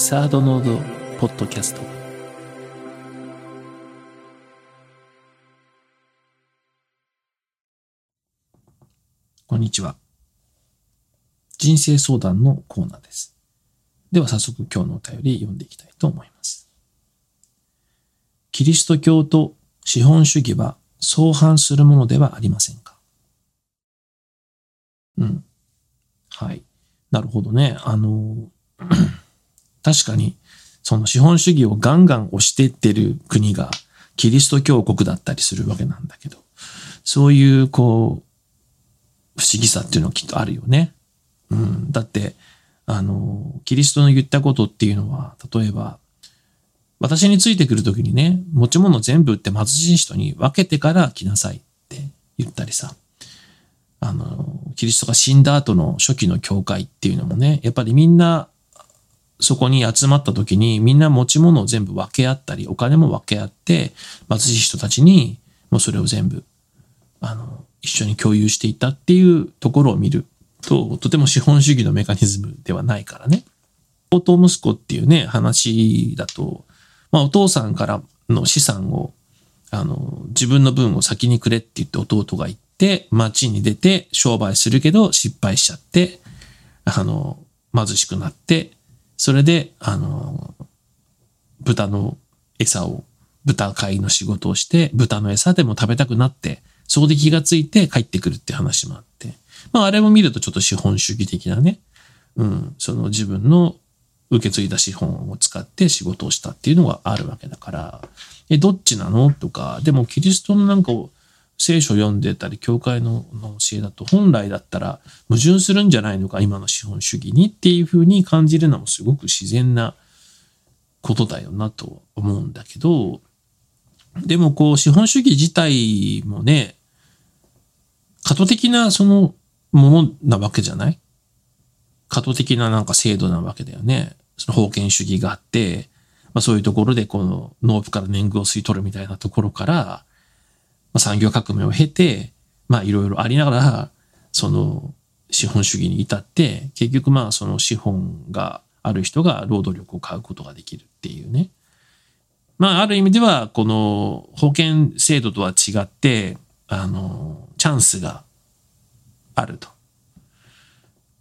サードノードポッドキャストこんにちは人生相談のコーナーですでは早速今日のお便り読んでいきたいと思いますキリスト教と資本主義は相反するものではありませんか？うん。はい。なるほどね。あの、確かに、その資本主義をガンガン押してってる国がキリスト教国だったりするわけなんだけど、そういう、こう、不思議さっていうのはきっとあるよね。うん。だって、あの、キリストの言ったことっていうのは、例えば、私についてくるときにね、持ち物全部売って貧しい人に分けてから来なさいって言ったりさ。あの、キリストが死んだ後の初期の教会っていうのもね、やっぱりみんなそこに集まった時にみんな持ち物を全部分け合ったり、お金も分け合って、貧しい人たちにもうそれを全部、あの、一緒に共有していったっていうところを見ると、とても資本主義のメカニズムではないからね。弟息子っていうね、話だと、まあお父さんからの資産を、あの、自分の分を先にくれって言って弟が言って、街に出て商売するけど失敗しちゃって、あの、貧しくなって、それで、あの、豚の餌を、豚飼いの仕事をして、豚の餌でも食べたくなって、そこで気がついて帰ってくるって話もあって。まあ、あれも見るとちょっと資本主義的なね、うん、その自分の受け継いだ資本を使って仕事をしたっていうのがあるわけだから、え、どっちなの？とか、でもキリストのなんかを聖書を読んでたり、教会の教えだと本来だったら矛盾するんじゃないのか、今の資本主義にっていうふうに感じるのもすごく自然なことだよなと思うんだけど、でもこう資本主義自体もね、過渡的なそのものなわけじゃない？過渡的ななんか制度なわけだよね。その封建主義があって、まあそういうところでこの農夫から年貢を吸い取るみたいなところから、まあ、産業革命を経て、まあいろいろありながら、その資本主義に至って、結局まあその資本がある人が労働力を買うことができるっていうね。まあある意味では、この保険制度とは違って、あの、チャンスがあると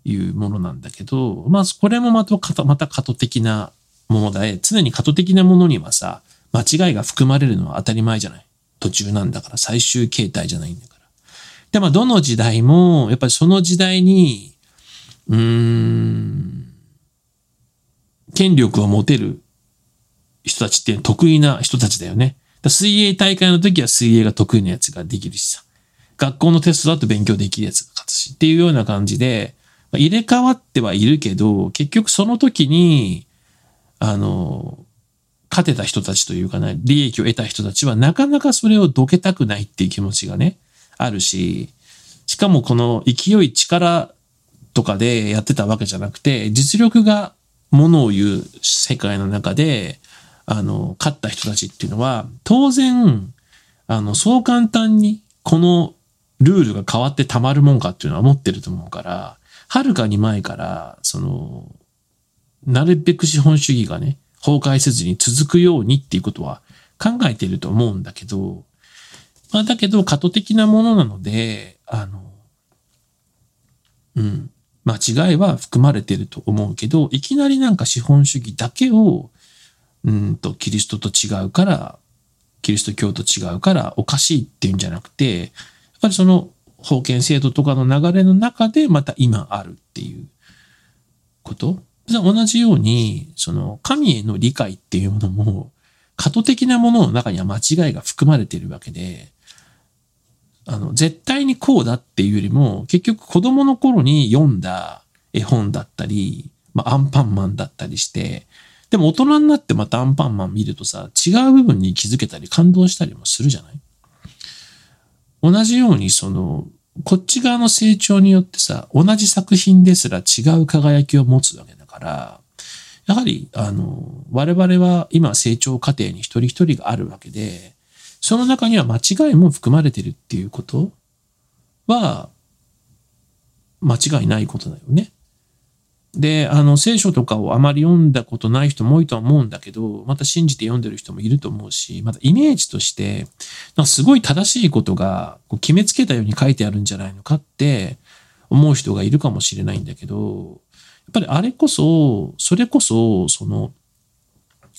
いうものなんだけど、まあこれもまた、また過渡的なもので、常に過渡的なものにはさ、間違いが含まれるのは当たり前じゃない。途中なんだから、最終形態じゃないんだから。で、まあ、どの時代も、やっぱりその時代に、うーん、権力を持てる人たちって得意な人たちだよね。水泳大会の時は水泳が得意なやつができるしさ。学校のテストだと勉強できるやつが勝つし。っていうような感じで、入れ替わってはいるけど、結局その時に、あの、勝てた人たちというかね、利益を得た人たちはなかなかそれをどけたくないっていう気持ちがね、あるし、しかもこの勢い力とかでやってたわけじゃなくて、実力がものを言う世界の中で、あの、勝った人たちっていうのは、当然、あの、そう簡単にこのルールが変わってたまるもんかっていうのは思ってると思うから、はるかに前から、その、なるべく資本主義がね、崩壊せずに続くようにっていうことは考えていると思うんだけど、まあだけど過渡的なものなので、あの、うん、間違いは含まれてると思うけど、いきなりなんか資本主義だけを、うんと、キリストと違うから、キリスト教と違うからおかしいっていうんじゃなくて、やっぱりその封建制度とかの流れの中でまた今あるっていうこと同じように、その神への理解っていうものも、過渡的なものの中には間違いが含まれているわけで、あの、絶対にこうだっていうよりも、結局子供の頃に読んだ絵本だったり、まあ、アンパンマンだったりして、でも大人になってまたアンパンマン見るとさ、違う部分に気づけたり感動したりもするじゃない？同じようにその、こっち側の成長によってさ、同じ作品ですら違う輝きを持つわけだから、やはり、あの、我々は今成長過程に一人一人があるわけで、その中には間違いも含まれてるっていうことは、間違いないことだよね。で、あの、聖書とかをあまり読んだことない人も多いとは思うんだけど、また信じて読んでる人もいると思うし、またイメージとして、なんかすごい正しいことがこう決めつけたように書いてあるんじゃないのかって思う人がいるかもしれないんだけど、っぱりあれこそ、それこそ、その、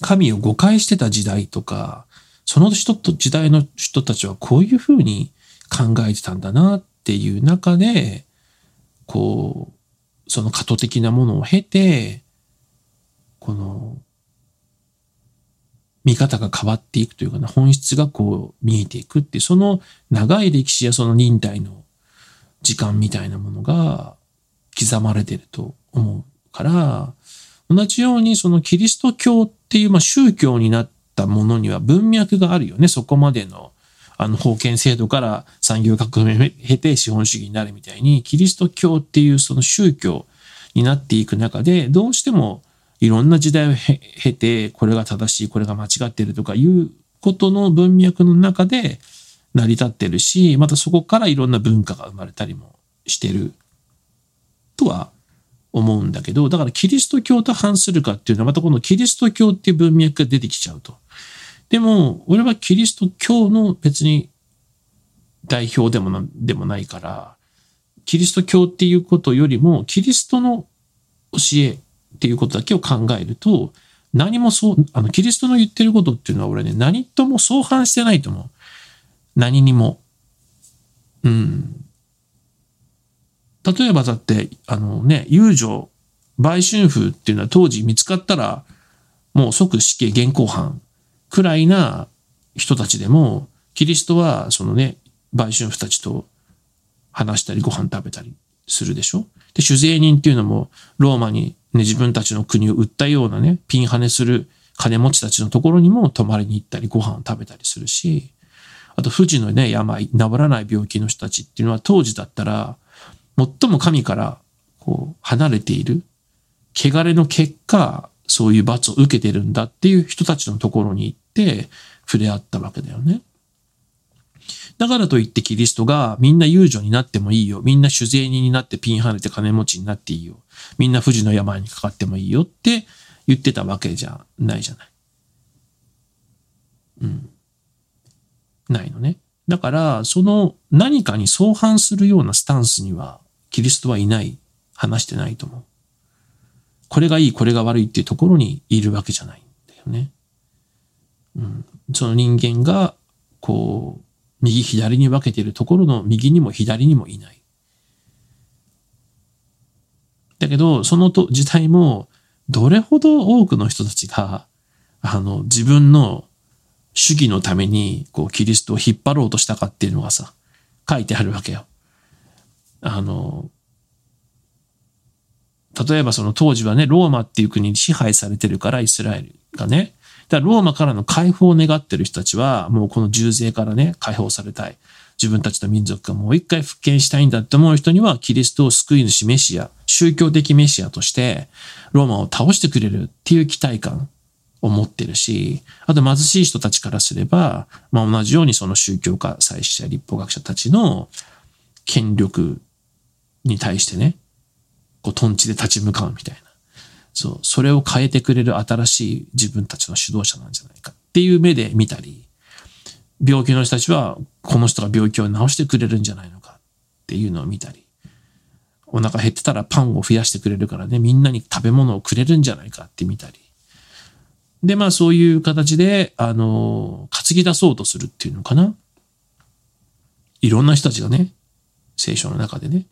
神を誤解してた時代とか、その人と時代の人たちはこういうふうに考えてたんだなっていう中で、こう、その過渡的なものを経て、この、見方が変わっていくというかな、本質がこう見えていくっていう、その長い歴史やその忍耐の時間みたいなものが刻まれてると思うから、同じようにそのキリスト教っていうまあ宗教になったものには文脈があるよね。そこまでのあの封建制度から産業革命を経て資本主義になるみたいに、キリスト教っていうその宗教になっていく中で、どうしてもいろんな時代を経て、これが正しい、これが間違ってるとかいうことの文脈の中で成り立ってるし、またそこからいろんな文化が生まれたりもしてるとは思うんだけど、だからキリスト教と反するかっていうのはまたこのキリスト教っていう文脈が出てきちゃうと。でも、俺はキリスト教の別に代表でもなでもないから、キリスト教っていうことよりも、キリストの教えっていうことだけを考えると、何もそう、あの、キリストの言ってることっていうのは俺ね、何とも相反してないと思う。何にも。うん。例えばだって、あのね、遊女、売春婦っていうのは当時見つかったら、もう即死刑現行犯くらいな人たちでも、キリストはそのね、売春婦たちと話したりご飯食べたりするでしょ？で、酒税人っていうのもローマに、ね、自分たちの国を売ったようなね、ピンハネする金持ちたちのところにも泊まりに行ったりご飯を食べたりするし、あと、富士のね、病、治らない病気の人たちっていうのは当時だったら、最も神からこう離れている、汚れの結果、そういう罰を受けてるんだっていう人たちのところに行って触れ合ったわけだよね。だからといってキリストがみんな遊女になってもいいよ。みんな酒税人になってピンハネて金持ちになっていいよ。みんな富士の病にかかってもいいよって言ってたわけじゃないじゃない。うん。ないのね。だから、その何かに相反するようなスタンスにはキリストはいない、話してないと思う。これがいい、これが悪いっていうところにいるわけじゃないんだよね。うん、その人間が、こう、右左に分けているところの右にも左にもいない。だけど、そのと時代も、どれほど多くの人たちが、あの、自分の主義のために、こう、キリストを引っ張ろうとしたかっていうのがさ、書いてあるわけよ。あの、例えばその当時はね、ローマっていう国に支配されてるから、イスラエルがね。だからローマからの解放を願ってる人たちは、もうこの重税からね、解放されたい。自分たちの民族がもう一回復権したいんだって思う人には、キリストを救い主メシア、宗教的メシアとして、ローマを倒してくれるっていう期待感を持ってるし、あと貧しい人たちからすれば、まあ同じようにその宗教家、祭司者、立法学者たちの権力に対してね、こう、トンチで立ち向かうみたいな。そう、それを変えてくれる新しい自分たちの指導者なんじゃないかっていう目で見たり、病気の人たちは、この人が病気を治してくれるんじゃないのかっていうのを見たり、お腹減ってたらパンを増やしてくれるからね、みんなに食べ物をくれるんじゃないかって見たり。で、まあそういう形で、あの、担ぎ出そうとするっていうのかな。いろんな人たちがね、聖書の中でね、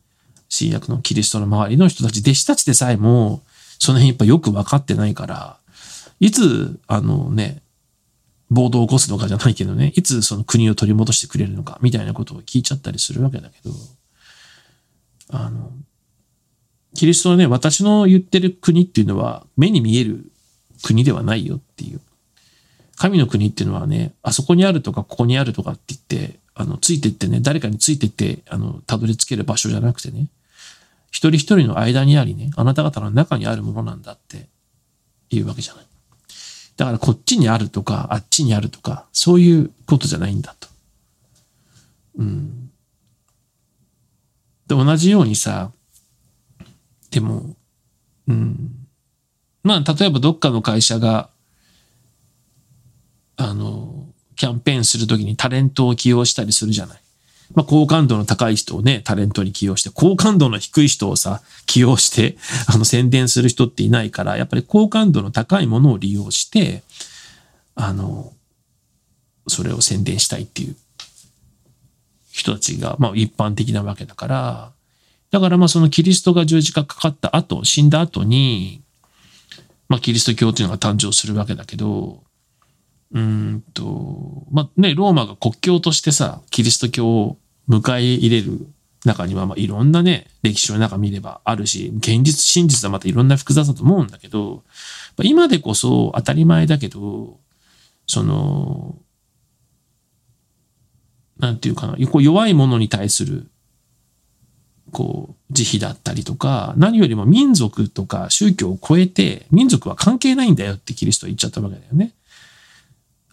新約のキリストの周りの人たち、弟子たちでさえも、その辺やっぱよく分かってないから、いつ、あのね、暴動を起こすのかじゃないけどね、いつその国を取り戻してくれるのか、みたいなことを聞いちゃったりするわけだけど、あの、キリストのね、私の言ってる国っていうのは、目に見える国ではないよっていう。神の国っていうのはね、あそこにあるとか、ここにあるとかって言って、あの、ついてってね、誰かについてって、あの、たどり着ける場所じゃなくてね、一人一人の間にありね、あなた方の中にあるものなんだっていうわけじゃない。だからこっちにあるとか、あっちにあるとか、そういうことじゃないんだと。うん。で、同じようにさ、でも、うん。まあ、例えばどっかの会社が、あの、キャンペーンするときにタレントを起用したりするじゃない。まあ、好感度の高い人をね、タレントに起用して、好感度の低い人をさ、起用して、あの、宣伝する人っていないから、やっぱり好感度の高いものを利用して、あの、それを宣伝したいっていう人たちが、まあ、一般的なわけだから、だからまあそのキリストが十字架かかった後、死んだ後に、まあキリスト教っていうのが誕生するわけだけど、うんと、まあね、ローマが国教としてさ、キリスト教を迎え入れる中には、まあいろんなね、歴史の中見ればあるし、現実、真実はまたいろんな複雑だと思うんだけど、まあ今でこそ当たり前だけど、その、なんていうかな、弱いものに対するこう、慈悲だったりとか、何よりも民族とか宗教を超えて、民族は関係ないんだよってキリストは言っちゃったわけだよね。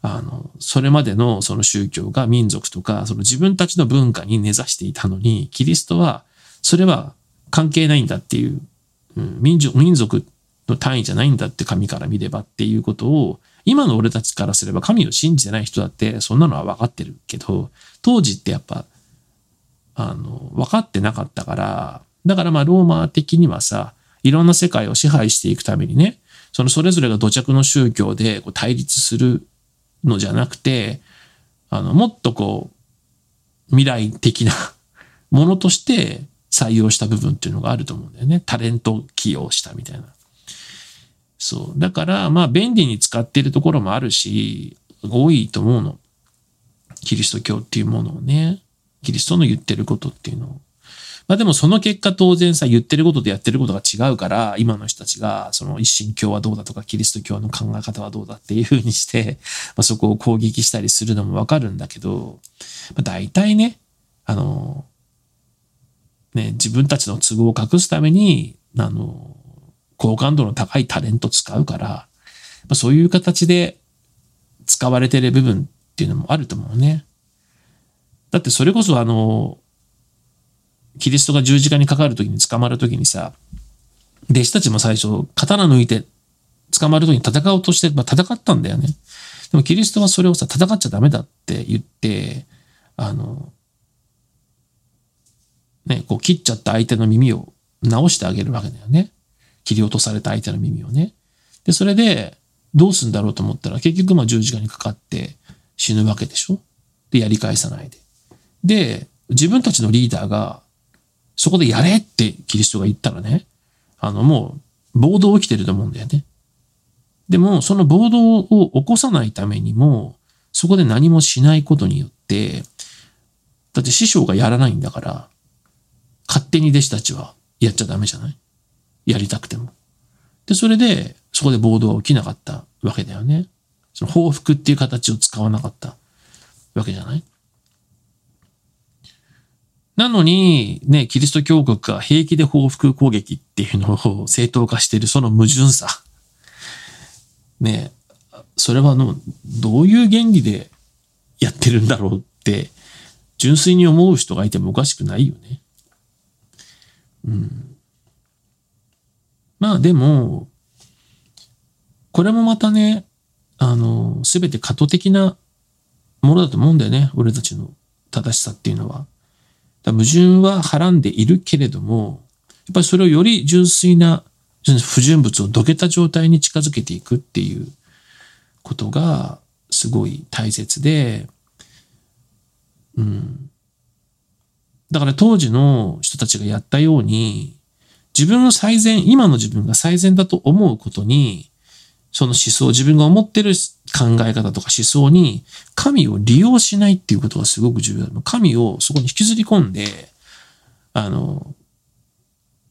あの、それまでのその宗教が民族とか、その自分たちの文化に根ざしていたのに、キリストは、それは関係ないんだっていう、うん、民族、民族の単位じゃないんだって神から見ればっていうことを、今の俺たちからすれば神を信じてない人だってそんなのは分かってるけど、当時ってやっぱあの、分かってなかったから、だからまあローマ的にはさ、いろんな世界を支配していくためにね、そのそれぞれが土着の宗教でこう対立するのじゃなくて、あの、もっとこう、未来的な ものとして採用した部分っていうのがあると思うんだよね。タレント起用したみたいな。そう。だから、まあ便利に使っているところもあるし、多いと思うの。キリスト教っていうものをね。キリストの言ってることっていうのを。まあでもその結果当然さ、言ってることとやってることが違うから、今の人たちが、その一神教はどうだとか、キリスト教の考え方はどうだっていうふうにして、まあ、そこを攻撃したりするのもわかるんだけど、まあ、大体ね、あの、ね、自分たちの都合を隠すために、あの、好感度の高いタレント使うから、まあ、そういう形で使われてる部分っていうのもあると思うね。だってそれこそあの、キリストが十字架にかかるときに捕まるときにさ、弟子たちも最初、刀抜いて捕まるときに戦おうとして、まあ、戦ったんだよね。でもキリストはそれをさ、戦っちゃダメだって言って、あの、ね、こう切っちゃった相手の耳を直してあげるわけだよね。切り落とされた相手の耳をね。で、それで、どうすんだろうと思ったら、結局まあ十字架にかかって死ぬわけでしょで、やり返さないで。で、自分たちのリーダーが、そこでやれってキリストが言ったらね、あのもう暴動起きてると思うんだよね。でも、その暴動を起こさないためにも、そこで何もしないことによって、だって師匠がやらないんだから、勝手に弟子たちはやっちゃダメじゃない？やりたくても。で、それで、そこで暴動は起きなかったわけだよね。その報復っていう形を使わなかったわけじゃない？なのに、ね、キリスト教国が平気で報復攻撃っていうのを正当化しているその矛盾さ。ね、それはの、どういう原理でやってるんだろうって、純粋に思う人がいてもおかしくないよね。うん。まあでも、これもまたね、あの、すべて過渡的なものだと思うんだよね。俺たちの正しさっていうのは。矛盾ははらんでいるけれども、やっぱりそれをより純粋な不純物をどけた状態に近づけていくっていうことがすごい大切で、うん。だから当時の人たちがやったように、自分の最善、今の自分が最善だと思うことに、その思想、自分が思ってる考え方とか思想に神を利用しないっていうことがすごく重要だ。神をそこに引きずり込んで、あの、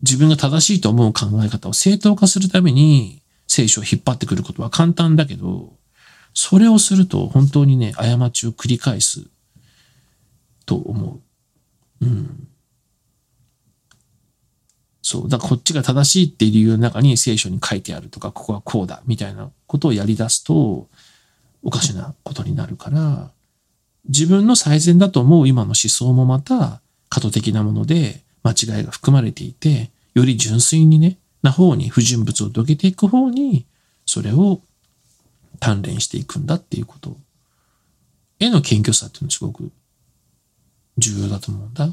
自分が正しいと思う考え方を正当化するために聖書を引っ張ってくることは簡単だけど、それをすると本当にね、過ちを繰り返すと思う。うん。そう。だからこっちが正しいっていう理由の中に聖書に書いてあるとか、ここはこうだみたいなことをやり出すと、おかしなことになるから、自分の最善だと思う今の思想もまた過渡的なもので間違いが含まれていて、より純粋にね、な方に不純物をどけていく方にそれを鍛錬していくんだっていうことへの謙虚さっていうのはすごく重要だと思うんだ。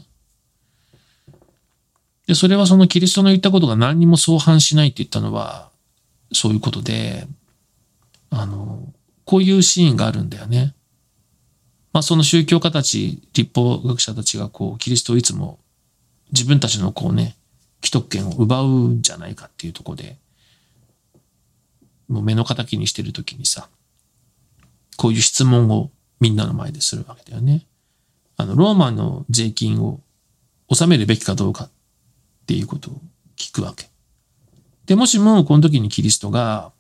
で、それはそのキリストの言ったことが何にも相反しないって言ったのは、そういうことで、あの、こういうシーンがあるんだよね。まあその宗教家たち、立法学者たちがこう、キリストをいつも自分たちのこうね、既得権を奪うんじゃないかっていうとこで、もう目の敵にしてるときにさ、こういう質問をみんなの前でするわけだよね。あの、ローマの税金を納めるべきかどうかっていうことを聞くわけ。で、もしもこの時にキリストが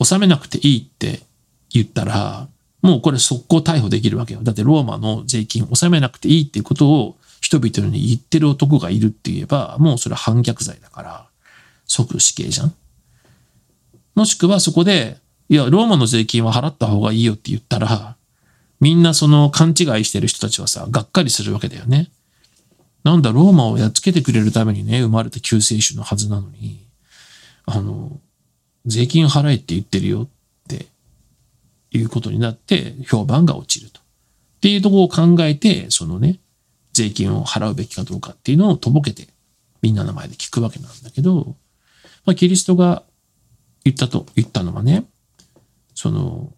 納めなくていいって言ったら、もうこれ速攻逮捕できるわけよ。だってローマの税金を納めなくていいっていうことを人々に言ってる男がいるって言えば、もうそれは反逆罪だから、即死刑じゃん。もしくはそこで、いや、ローマの税金は払った方がいいよって言ったら、みんなその勘違いしてる人たちはさ、がっかりするわけだよね。なんだ、ローマをやっつけてくれるためにね、生まれた救世主のはずなのに、あの、税金払えって言ってるよいうことになって評判が落ちると。っていうところを考えて、そのね、税金を払うべきかどうかっていうのをとぼけてみんなの前で聞くわけなんだけど、まあ、キリストが言ったと、言ったのはね、その、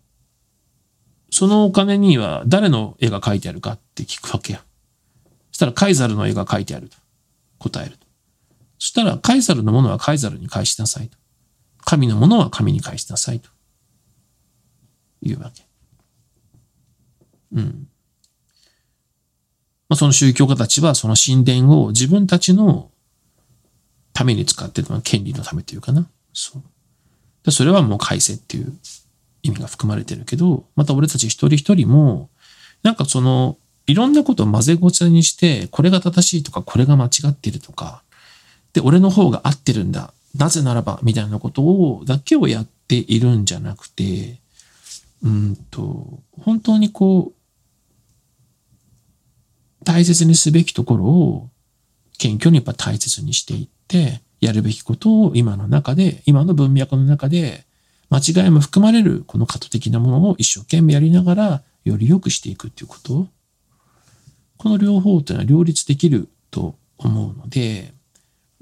そのお金には誰の絵が描いてあるかって聞くわけや。そしたらカイザルの絵が描いてあると答えると。そしたらカイザルのものはカイザルに返しなさいと。神のものは神に返しなさいと。いうわけ。うん。まあ、その宗教家たちはその神殿を自分たちのために使ってるのは権利のためというかな。そう。でそれはもう改正っていう意味が含まれてるけど、また俺たち一人一人も、なんかその、いろんなことを混ぜごちゃにして、これが正しいとか、これが間違ってるとか、で、俺の方が合ってるんだ。なぜならば、みたいなことを、だけをやっているんじゃなくて、うんと、本当にこう、大切にすべきところを、謙虚にやっぱ大切にしていって、やるべきことを今の中で、今の文脈の中で、間違いも含まれるこの過渡的なものを一生懸命やりながら、より良くしていくっていうことこの両方というのは両立できると思うので、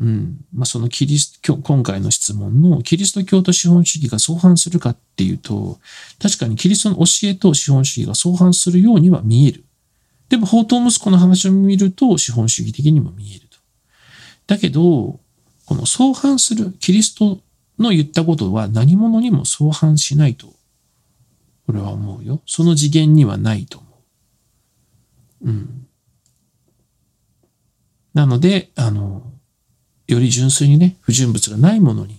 うん。まあ、そのキリスト、今回の質問のキリスト教と資本主義が相反するかっていうと、確かにキリストの教えと資本主義が相反するようには見える。でも、宝刀息子の話を見ると資本主義的にも見えると。だけど、この相反するキリストの言ったことは何者にも相反しないと、俺は思うよ。その次元にはないと思う。うん。なので、あの、より純粋にね、不純物がないものに、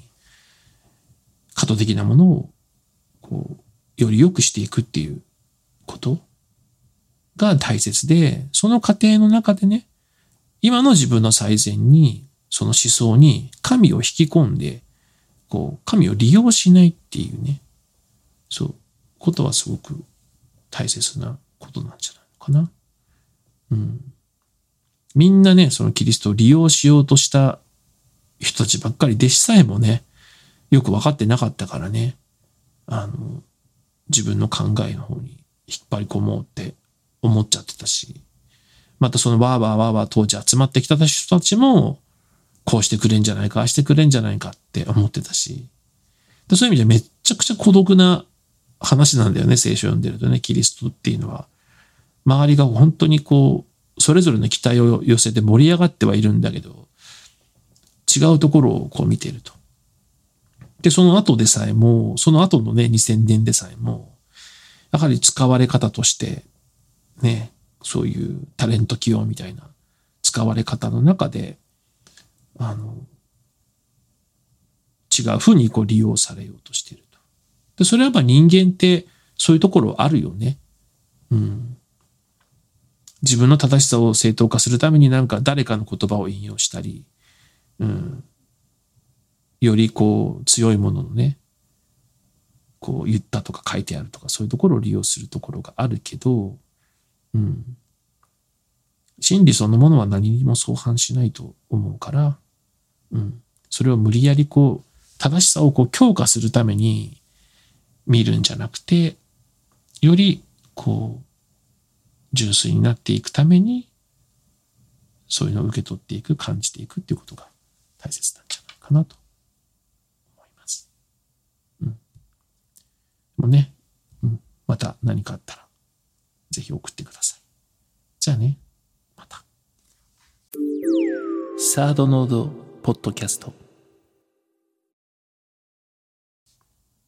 過渡的なものを、こう、より良くしていくっていうことが大切で、その過程の中でね、今の自分の最善に、その思想に神を引き込んで、こう、神を利用しないっていうね、そう、ことはすごく大切なことなんじゃないのかな。うん。みんなね、そのキリストを利用しようとした人たちばっかり、弟子さえもね、よく分かってなかったからね、あの、自分の考えの方に引っ張り込もうって思っちゃってたし、またそのワーワーワーワー当時集まってきた人たちも、こうしてくれんじゃないか、ああしてくれんじゃないかって思ってたし、そういう意味でめっちゃくちゃ孤独な話なんだよね、聖書を読んでるとね、キリストっていうのは。周りが本当にこう、それぞれの期待を寄せて盛り上がってはいるんだけど、違うところをこう見てると。で、その後でさえも、その後のね、2000年でさえも、やはり使われ方として、ね、そういうタレント起用みたいな使われ方の中で、あの、違うふうにこう利用されようとしていると。で、それはやっぱ人間ってそういうところあるよね。うん。自分の正しさを正当化するためになんか誰かの言葉を引用したり、よりこう強いもののね、こう言ったとか書いてあるとかそういうところを利用するところがあるけど、うん。真理そのものは何にも相反しないと思うから、うん。それを無理やりこう、正しさをこう強化するために見るんじゃなくて、よりこう、純粋になっていくために、そういうのを受け取っていく、感じていくっていうことが大切なんじゃないかなと思います。うん。でもね、うん、また何かあったら、ぜひ送ってください。じゃあね、また。サードノードポッドキャスト。